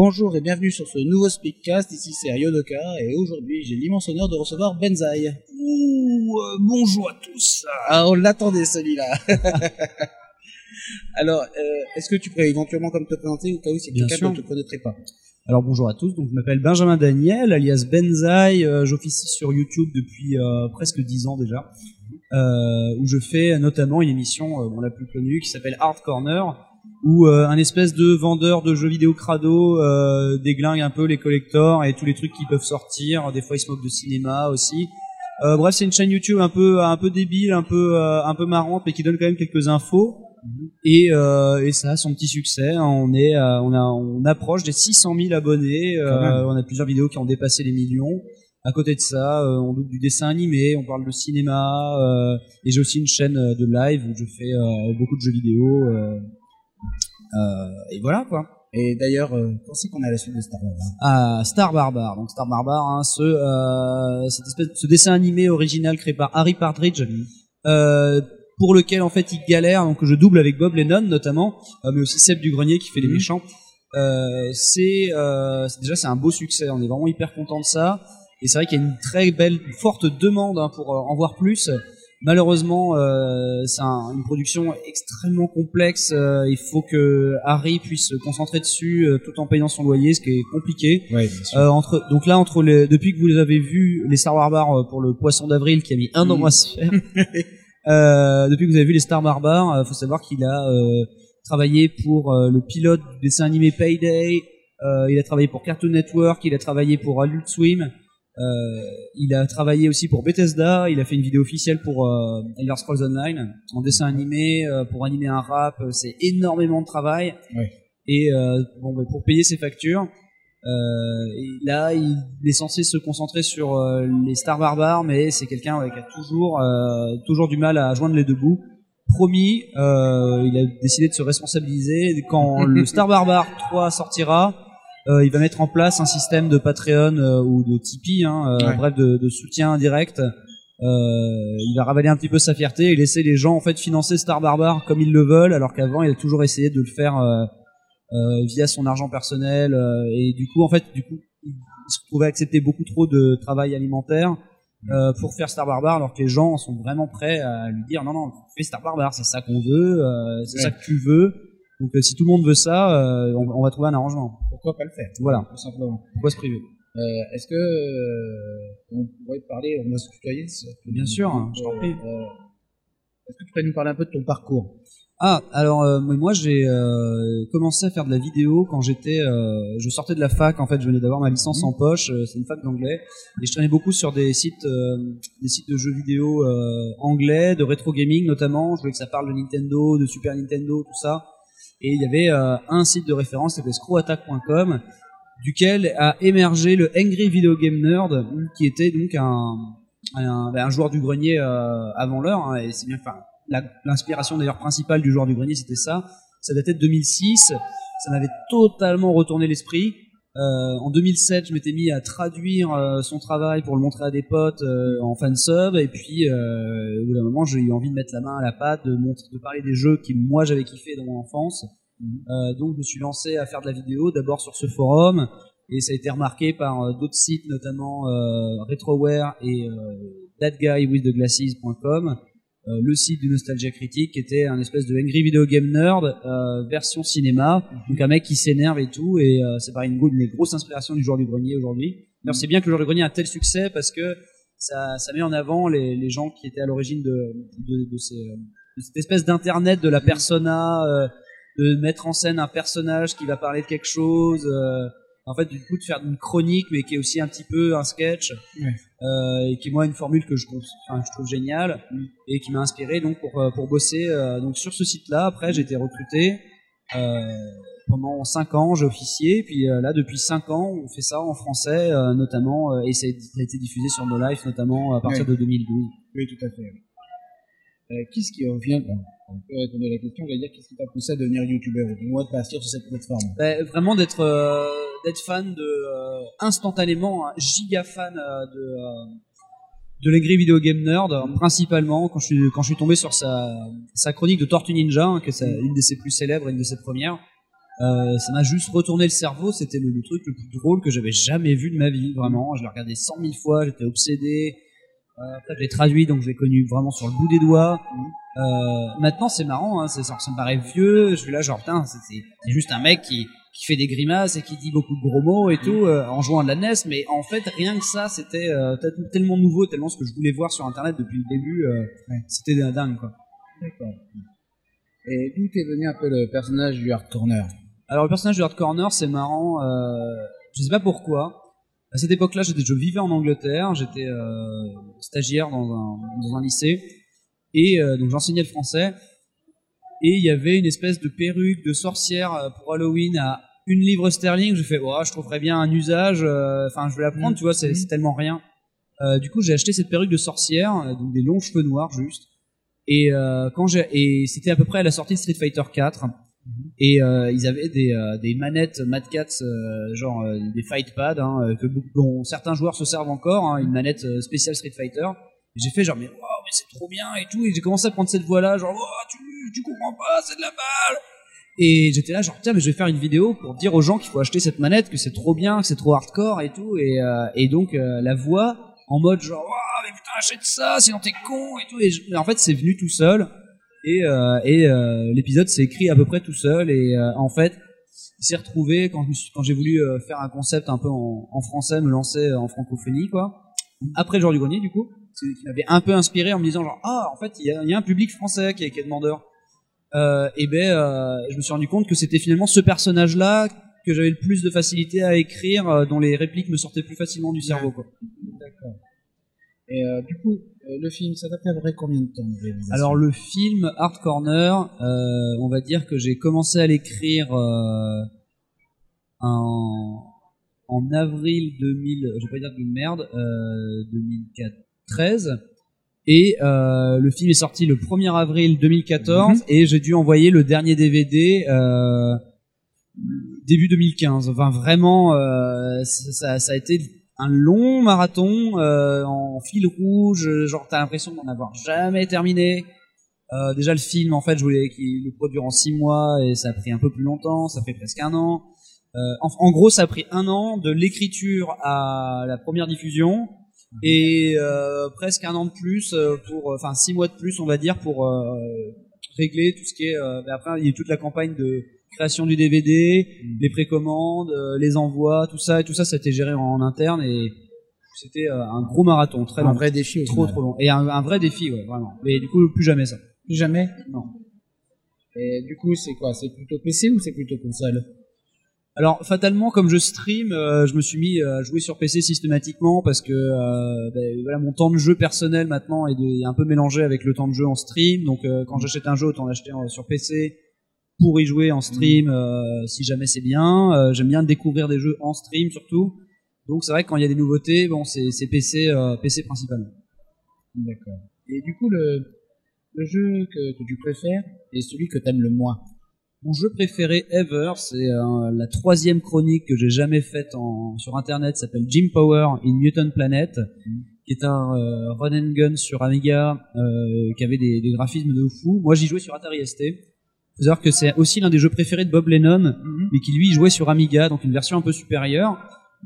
Bonjour et bienvenue sur ce nouveau Speakcast. Ici c'est Yodoka et aujourd'hui j'ai l'immense honneur de recevoir Benzaï. Ouh, euh, bonjour à tous. Ah, on l'attendait celui-là. Alors, euh, est-ce que tu pourrais éventuellement comme te présenter au cas où c'est Bien quelqu'un ne te connaîtrait pas? Alors bonjour à tous, donc je m'appelle Benjamin Daniel, alias Benzaï, euh, j'officie sur YouTube depuis euh, presque 10 ans déjà, euh, où je fais notamment une émission, bon, la plus connue, qui s'appelle Hard Corner, où euh, un espèce de vendeur de jeux vidéo crado euh, déglingue un peu les collectors et tous les trucs qui peuvent sortir, des fois il se moque de cinéma aussi. Euh, bref, c'est une chaîne YouTube un peu un peu débile, un peu euh, un peu marrante, mais qui donne quand même quelques infos. Et, euh, et ça a son petit succès. hein. On est, euh, on a, on approche des 600 000 abonnés. Euh, on a plusieurs vidéos qui ont dépassé les millions. À côté de ça, euh, on double du dessin animé, on parle de cinéma, euh, et j'ai aussi une chaîne de live où je fais euh, beaucoup de jeux vidéo. euh, et voilà quoi. Et d'ailleurs, euh, quand c'est qu'on à la suite de Star Wars hein à Star Barbare. Donc Star Barbare, hein, ce, euh, cette espèce, ce dessin animé original créé par Harry Partridge, euh, pour lequel en fait il galère. Donc je double avec Bob Lennon notamment, euh, mais aussi Seb du Grenier qui fait les Mhm. méchants. Euh, c'est euh, déjà c'est un beau succès. On est vraiment hyper content de ça. Et c'est vrai qu'il y a une très belle, forte demande hein, pour euh, en voir plus. Malheureusement, euh, c'est un- une production extrêmement complexe. Euh, il faut que Harry puisse se concentrer dessus euh, tout en payant son loyer, ce qui est compliqué. Ouais, bien sûr. Euh, entre, donc là, entre les, depuis que vous les avez vus, les Star Barbares euh, pour le Poisson d'avril qui a mis un an Mhm. à se faire, euh, depuis que vous avez vu les Star Barbares, euh, faut savoir qu'il a euh, travaillé pour le pilote du dessin animé Payday, euh, il a travaillé pour Cartoon Network, il a travaillé pour Adult Swim, il a travaillé aussi pour Bethesda, il a fait une vidéo officielle pour euh, Elder Scrolls Online en dessin animé, euh, pour animer un rap, euh, c'est énormément de travail. Ouais. Et euh, bon, bah, pour payer ses factures, euh, et là, il est censé se concentrer sur euh, les stars barbares, mais c'est quelqu'un ouais, qui a toujours, euh, toujours du mal à joindre les deux bouts. Promis, euh, il a décidé de se responsabiliser. Quand le Star Barbare 3 sortira, euh, il va mettre en place un système de Patreon euh, ou de Tipeee, hein, euh, Ouais. bref, de, de soutien indirect. Il va ravaler un petit peu sa fierté et laisser les gens en fait financer Star Barbare comme ils le veulent, alors qu'avant il a toujours essayé de le faire via son argent personnel et du coup en fait du coup il se retrouvait à accepter beaucoup trop de travail alimentaire euh, pour faire Star Barbare alors que les gens sont vraiment prêts à lui dire non non fais Star Barbare c'est ça qu'on veut euh, c'est Ouais. ça que tu veux donc euh, si tout le monde veut ça euh, on, on va trouver un arrangement Pourquoi pas le faire voilà Tout simplement. pourquoi se priver? Euh, Est-ce que euh, on pourrait parler, on va se tutoyer Bien sûr, hein, je t'en prie. Euh, Est-ce que tu pourrais nous parler un peu de ton parcours? Ah, alors euh, moi j'ai euh, commencé à faire de la vidéo quand j'étais, euh, je sortais de la fac en fait, je venais d'avoir ma licence en poche, c'est une fac d'anglais, et je traînais beaucoup sur des sites, euh, des sites de jeux vidéo euh, anglais, de rétro gaming notamment. Je voulais que ça parle de Nintendo, de Super Nintendo, tout ça. Et il y avait euh, un site de référence, s'appelait screwattack.com, duquel a émergé le Angry Video Game Nerd, qui était donc un, un, ben, un joueur du grenier euh, avant l'heure, hein, et c'est bien, enfin, l'inspiration d'ailleurs principale du joueur du grenier c'était ça. Ça datait de 2006 ça m'avait totalement retourné l'esprit Euh, en 2007 je m'étais mis à traduire euh, son travail pour le montrer à des potes euh, en fan sub et puis euh, au bout d'un moment j'ai eu envie de mettre la main à la pâte de, montrer, de parler des jeux qui moi j'avais kiffé dans mon enfance. Euh, donc je me suis lancé à faire de la vidéo d'abord sur ce forum. Et ça a été remarqué par euh, d'autres sites notamment euh, Retroware et euh, thatguywiththeglasses.com euh, le site du Nostalgia Critique qui était un espèce de Angry Video Game Nerd euh, version cinéma. Donc un mec qui s'énerve et tout et euh, c'est pareil une, une des grosses inspirations du joueur du grenier aujourd'hui. Alors c'est bien que le joueur du grenier a un tel succès parce que ça, ça met en avant les, les gens qui étaient à l'origine de, de, de, ces, de cette espèce d'internet de la persona euh, de mettre en scène un personnage qui va parler de quelque chose en fait du coup de faire une chronique mais qui est aussi un petit peu un sketch Ouais. euh, et qui est moi une formule que je trouve, enfin, je trouve géniale et qui m'a inspiré donc pour euh, pour bosser euh, donc sur ce site-là. Après, j'ai été recruté euh, pendant cinq ans, j'ai officié. Puis là, depuis cinq ans, on fait ça en français, notamment, et ça a, été diffusé sur No Life, notamment à partir de 2012. Oui, tout à fait. qu'est-ce qui, au on peut répondre à la question, on va dire qu'est-ce qui t'a poussé à devenir youtubeur ou du moins de partir sur cette plateforme? Ben, vraiment d'être euh, d'être fan de euh, instantanément un giga fan euh, de de l'Angry Video Game Nerd euh, principalement quand je suis quand je suis tombé sur sa sa chronique de Tortue Ninja hein, que c'est une de ses plus célèbres une de ses premières ça m'a juste retourné le cerveau. C'était le, le truc le plus drôle que j'avais jamais vu de ma vie, vraiment. Je l'ai regardé cent mille fois, j'étais obsédé. Euh, après, je l'ai traduit, donc je l'ai connu vraiment sur le bout des doigts. Euh, maintenant, c'est marrant, hein, ça me paraît vieux. Je suis là, genre, putain, c'est, juste un mec qui, qui fait des grimaces et qui dit beaucoup de gros mots et tout euh, en jouant à de la NES. Mais en fait, rien que ça, c'était euh, tel- tellement nouveau, tellement ce que je voulais voir sur Internet depuis le début. euh, Ouais. C'était dingue, quoi. D'accord. Et d'où est venu un peu le personnage du Hard Corner Alors le personnage de Hard Corner, c'est marrant. Je sais pas pourquoi. À cette époque-là, j'étais, je vivais en Angleterre, j'étais euh, stagiaire dans un, dans un lycée et euh, donc j'enseignais le français. Et il y avait une espèce de perruque de sorcière euh, pour Halloween à une livre sterling. Je fais, ouais, je trouverais bien un usage. euh, Enfin, je vais la prendre, Mhm. tu vois, c'est, c'est tellement rien. Euh, du coup, j'ai acheté cette perruque de sorcière, donc des longs cheveux noirs juste. Et euh, quand j'ai et c'était à peu près à la sortie de Street Fighter 4 et euh, ils avaient des, euh, des manettes Mad Cats euh, genre des fight pads hein, dont certains joueurs se servent encore hein, une manette spéciale Street Fighter. J'ai fait genre mais c'est trop bien et tout. Et j'ai commencé à prendre cette voix là genre tu tu comprends pas c'est de la balle. Et j'étais là genre tiens mais je vais faire une vidéo pour dire aux gens qu'il faut acheter cette manette que c'est trop bien que c'est trop hardcore et tout. Et donc la voix en mode genre mais putain achète ça sinon t'es con et tout. Et en fait c'est venu tout seul et, euh, et euh, l'épisode s'est écrit à peu près tout seul et euh, en fait il s'est retrouvé quand j'ai voulu faire un concept un peu en, français me lancer en francophonie quoi. Après le jour du grenier du coup qui m'avait un peu inspiré en me disant genre ah en fait il y a, un public français qui est, demandeur. Euh, et ben euh, je me suis rendu compte que c'était finalement ce personnage là que j'avais le plus de facilité à écrire dont les répliques me sortaient plus facilement du cerveau quoi. D'accord. Et euh, du coup, euh, le film, ça t'a à peu près combien de temps de réalisation Alors le film Hard Corner, euh, on va dire que j'ai commencé à l'écrire euh, en, en avril 2000, je vais pas dire de merde, euh, 2013. Et euh, le film est sorti le 1er avril 2014 et j'ai dû envoyer le dernier DVD euh, début 2015. Enfin vraiment, euh, ça, ça a été un long marathon euh, en fil rouge. Genre t'as l'impression d'en avoir jamais terminé. Euh, déjà le film, en fait, je voulais qu'il le produire en six mois et ça a pris un peu plus longtemps. Ça fait presque un an. Euh, en, en gros, ça a pris un an de l'écriture à la première diffusion et euh, presque un an de plus euh, pour, enfin six mois de plus, on va dire, pour euh, régler tout ce qui est. euh, ben après, il y a eu toute la campagne de création du DVD, les précommandes, euh, les envois, tout ça et tout ça, ça a été géré en, interne et c'était euh, un gros marathon, très long, un vrai défi trop trop long et un, un vrai défi, ouais, vraiment. Mais du coup, plus jamais ça. Plus jamais Non. Et du coup, c'est quoi? C'est plutôt PC ou c'est plutôt console? Alors fatalement, comme je stream, euh, je me suis mis à jouer sur PC systématiquement parce que euh, ben, voilà, mon temps de jeu personnel maintenant est, de- est un peu mélangé avec le temps de jeu en stream. Donc euh, quand j'achète un jeu, autant l'acheter sur PC pour y jouer en stream euh, si jamais c'est bien. Euh, J'aime bien découvrir des jeux en stream surtout. Donc c'est vrai que quand il y a des nouveautés, bon c'est PC euh, PC principalement. D'accord. Et du coup, le, le jeu que, que tu préfères est celui que t'aimes le moins? Mon jeu préféré ever, c'est euh, la troisième chronique que j'ai jamais faite en, sur internet, s'appelle Jim Power in Mutant Planet, qui est un euh, run and gun sur Amiga euh, qui avait des, des graphismes de fou. Moi, j'y jouais sur Atari ST. Faut savoir que c'est aussi l'un des jeux préférés de Bob Lennon, mais qui lui jouait sur Amiga, donc une version un peu supérieure.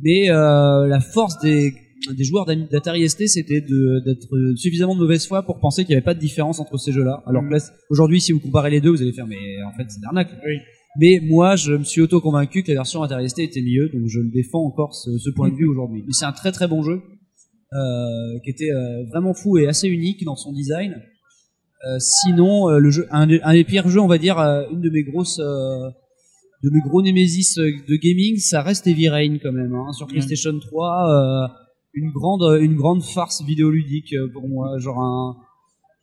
Mais euh, la force des, des joueurs d'Atari ST, c'était d'être suffisamment de mauvaise foi pour penser qu'il n'y avait pas de différence entre ces jeux-là. Alors que là, aujourd'hui, si vous comparez les deux, vous allez faire, mais en fait, c'est de l'arnaque. Oui. Mais moi, je me suis auto-convaincu que la version Atari ST était mieux, donc je le défends encore ce, ce point de vue aujourd'hui. Mais c'est un très très bon jeu, euh, qui était euh, vraiment fou et assez unique dans son design. Euh, sinon, euh, le jeu, un, des- un des pires jeux, on va dire, euh, une de mes grosses, euh, de mes gros némésis de gaming, ça reste Heavy Rain quand même, hein, sur PlayStation 3. euh, une grande, une grande farce vidéoludique pour moi, genre un,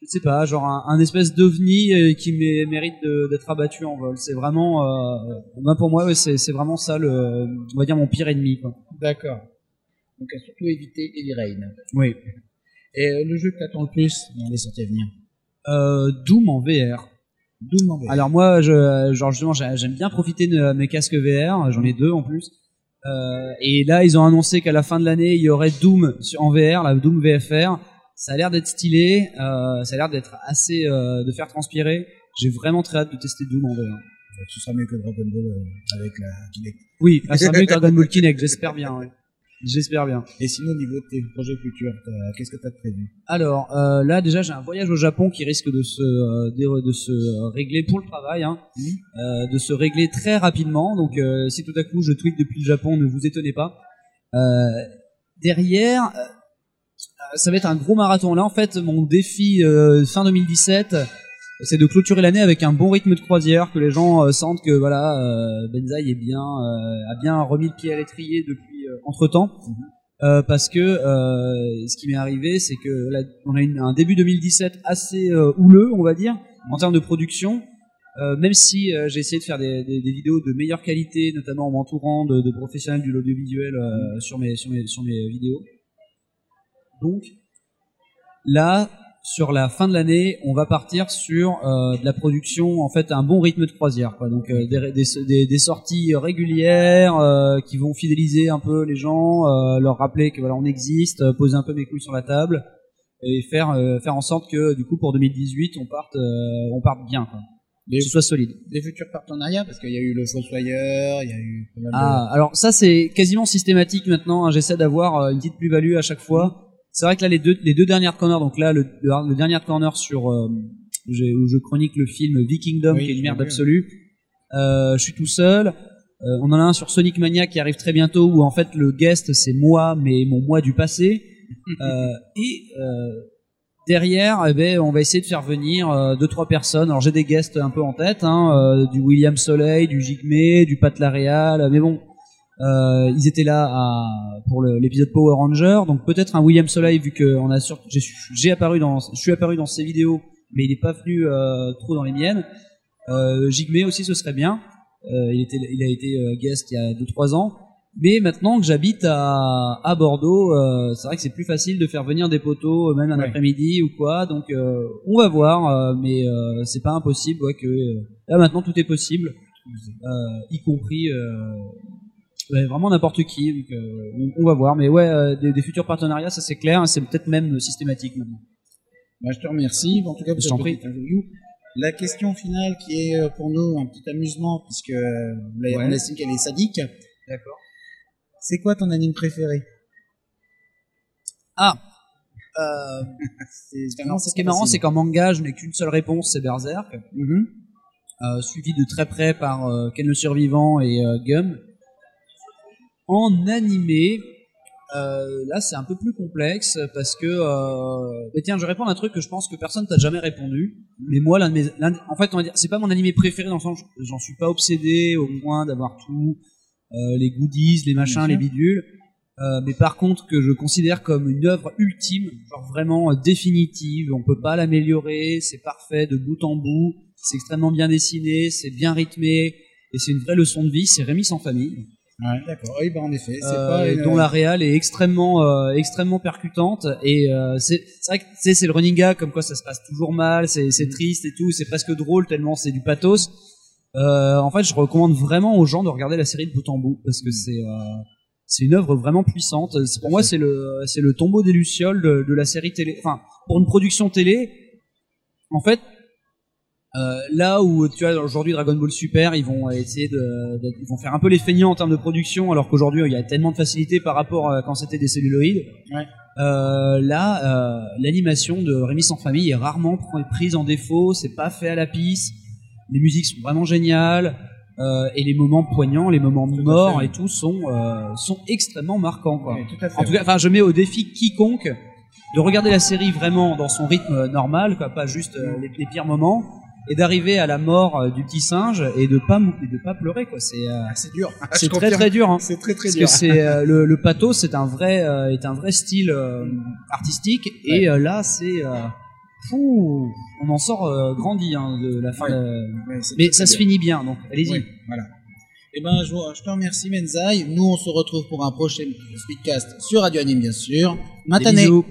je sais pas, genre un, un espèce d'ovni qui mé- mérite d'être abattu en vol. C'est vraiment, euh, ben, pour moi, ouais, c'est vraiment ça le, on va dire mon pire ennemi. D'accord. Donc, à surtout éviter Heavy Rain. Oui. Et le jeu que t'attends le plus dans les sorties à venir? Euh, Doom en VR. Doom en VR. Alors moi, je, genre justement, j'ai- j'aime bien profiter de mes casques VR. J'en ai deux en plus. Euh, et là, ils ont annoncé qu'à la fin de l'année, il y aurait Doom en VR, la Doom VFR. Ça a l'air d'être stylé. Euh, ça a l'air d'être assez euh, de faire transpirer. J'ai vraiment très hâte de tester Doom en VR. ce sera mieux que Dragon Ball euh, avec la Kinect. Oui, ça sera mieux que Dragon Ball Kinect, j'espère bien. Ouais. J'espère bien. Et sinon, au niveau de tes projets futurs, qu'est-ce que tu as prévu? Alors euh, là déjà j'ai un voyage au Japon qui risque de se euh, de, de se euh, régler pour le travail, hein, Mhm. euh, de se régler très rapidement. Donc si tout à coup je tweet depuis le Japon, ne vous étonnez pas. Derrière, ça va être un gros marathon. Là en fait mon défi fin 2017, c'est de clôturer l'année avec un bon rythme de croisière, que les gens sentent que voilà Benzaï est bien a bien remis le pied à l'étrier depuis entre temps. Euh, parce que euh, ce qui m'est arrivé, c'est que là, on a une- un début 2017 assez euh, houleux, on va dire, en termes de production. Euh, même si euh, j'ai essayé de faire des, des- des vidéos de meilleure qualité, notamment en m'entourant de, de professionnels de l'audiovisuel euh, sur mes sur mes sur mes vidéos. Donc là, sur la fin de l'année, on va partir sur euh, de la production, en fait, un bon rythme de croisière. Quoi. Donc euh, des, des, des- sorties régulières euh, qui vont fidéliser un peu les gens, euh, leur rappeler que voilà, on existe, euh, poser un peu mes couilles sur la table et faire euh, faire en sorte que du coup pour 2018 on parte euh, on parte bien, quoi. Des, que ce soit solide. des futurs partenariats Parce qu'il y a eu le Fossoyeur, il y a eu Ah, alors ça c'est quasiment systématique maintenant. hein. J'essaie d'avoir une petite plus-value à chaque fois. C'est vrai que là les deux les deux dernières corners, donc là le, le, le dernier corner sur euh, où je chronique le film Vikingdom Oui, qui est une merde absolue. Euh, je suis tout seul. Euh, on en a un sur Sonic Mania qui arrive très bientôt où en fait le guest c'est moi mais mon moi du passé. Euh, et euh, derrière, eh ben, on va essayer de faire venir euh, deux trois personnes. Alors j'ai des guests un peu en tête, hein, euh, du William Soleil, du Jigme, du Pat Laréal, mais bon, euh, ils étaient là à, pour l'épisode Power Ranger, donc peut-être un William Soleil vu que on a sur, j'ai, apparu dans, je suis apparu dans ses vidéos, mais il n'est pas venu euh, trop dans les miennes. Euh, Jigme aussi, ce serait bien. Euh, il était, il a été euh, guest il y a 2-3 ans. Mais maintenant que j'habite à, à Bordeaux, euh, c'est vrai que c'est plus facile de faire venir des poteaux, euh, même un Ouais. après-midi ou quoi. Donc euh, on va voir, euh, mais euh, c'est pas impossible ouais, que euh, là maintenant tout est possible, euh, y compris euh, vraiment n'importe qui. Donc, euh, on, on va voir, mais ouais, euh, des, des futurs partenariats, ça c'est clair, c'est peut-être même systématique maintenant. Bah, je te remercie, en tout cas, pour cette petite interview. La question finale qui est euh, pour nous un petit amusement, puisque euh, Ouais. on estime qu'elle est sadique. D'accord. C'est quoi ton anime préféré? Ah. Euh, non, ce qui est marrant, c'est qu'en manga, je n'ai qu'une seule réponse, c'est Berserk. Mhm. euh, suivi de très près par euh, Ken le Survivant et euh, Gum. En animé, euh, là c'est un peu plus complexe parce que, euh, mais tiens, je réponds à un truc que je pense que personne t'a jamais répondu. Mais moi, l'un de mes, l'un de- en fait, on va dire, c'est pas mon animé préféré dans le sens, j'en suis pas obsédé au point d'avoir tout, euh, les goodies, les machins, les bidules. Euh, mais par contre que je considère comme une œuvre ultime, genre vraiment euh, définitive, on peut pas l'améliorer, c'est parfait de bout en bout, c'est extrêmement bien dessiné, c'est bien rythmé, et c'est une vraie leçon de vie, c'est Rémi sans famille, Ouais, d'accord. Oui, bah, en effet, c'est euh, pas une... dont la réal est extrêmement euh, extrêmement percutante, et euh, c'est c'est vrai que tu sais, c'est le running gag, comme quoi ça se passe toujours mal, c'est c'est triste et tout, c'est presque drôle tellement c'est du pathos. Euh, en fait, je recommande vraiment aux gens de regarder la série de bout en bout, parce que c'est... Euh, c'est une œuvre vraiment puissante. Pour moi, c'est le c'est le tombeau des lucioles de, de la série télé. Enfin, pour une production télé, en fait, euh, là où tu vois aujourd'hui Dragon Ball Super, ils vont essayer de, ils vont faire un peu les feignants en termes de production, alors qu'aujourd'hui il y a tellement de facilité par rapport à quand c'était des celluloïdes. Ouais. Euh, là, euh, l'animation de Rémi sans famille est rarement pr- prise en défaut. C'est pas fait à la pisse. Les musiques sont vraiment géniales. Euh, et les moments poignants, les moments Tout morts fait. et tout sont euh, sont extrêmement marquants quoi. Ouais, tout à fait. En tout cas, enfin, je mets au défi quiconque de regarder la série vraiment dans son rythme normal, quoi, pas juste les, les pires moments, et d'arriver à la mort euh, du petit singe et de pas et de pas pleurer quoi. C'est euh, Ah, c'est dur. c'est très très dur. Hein. C'est très très Parce dur. que c'est euh, le, le pathos, c'est un vrai euh, est un vrai style artistique, Ouais. et là c'est on en sort grandi hein, de la fin. Ouais. de- Ouais, c'est Mais ça se finit bien, donc allez-y. Voilà. Eh ben, je, te remercie, Menzaï. Nous, on se retrouve pour un prochain speedcast sur Radio Anime, bien sûr. Maintenant.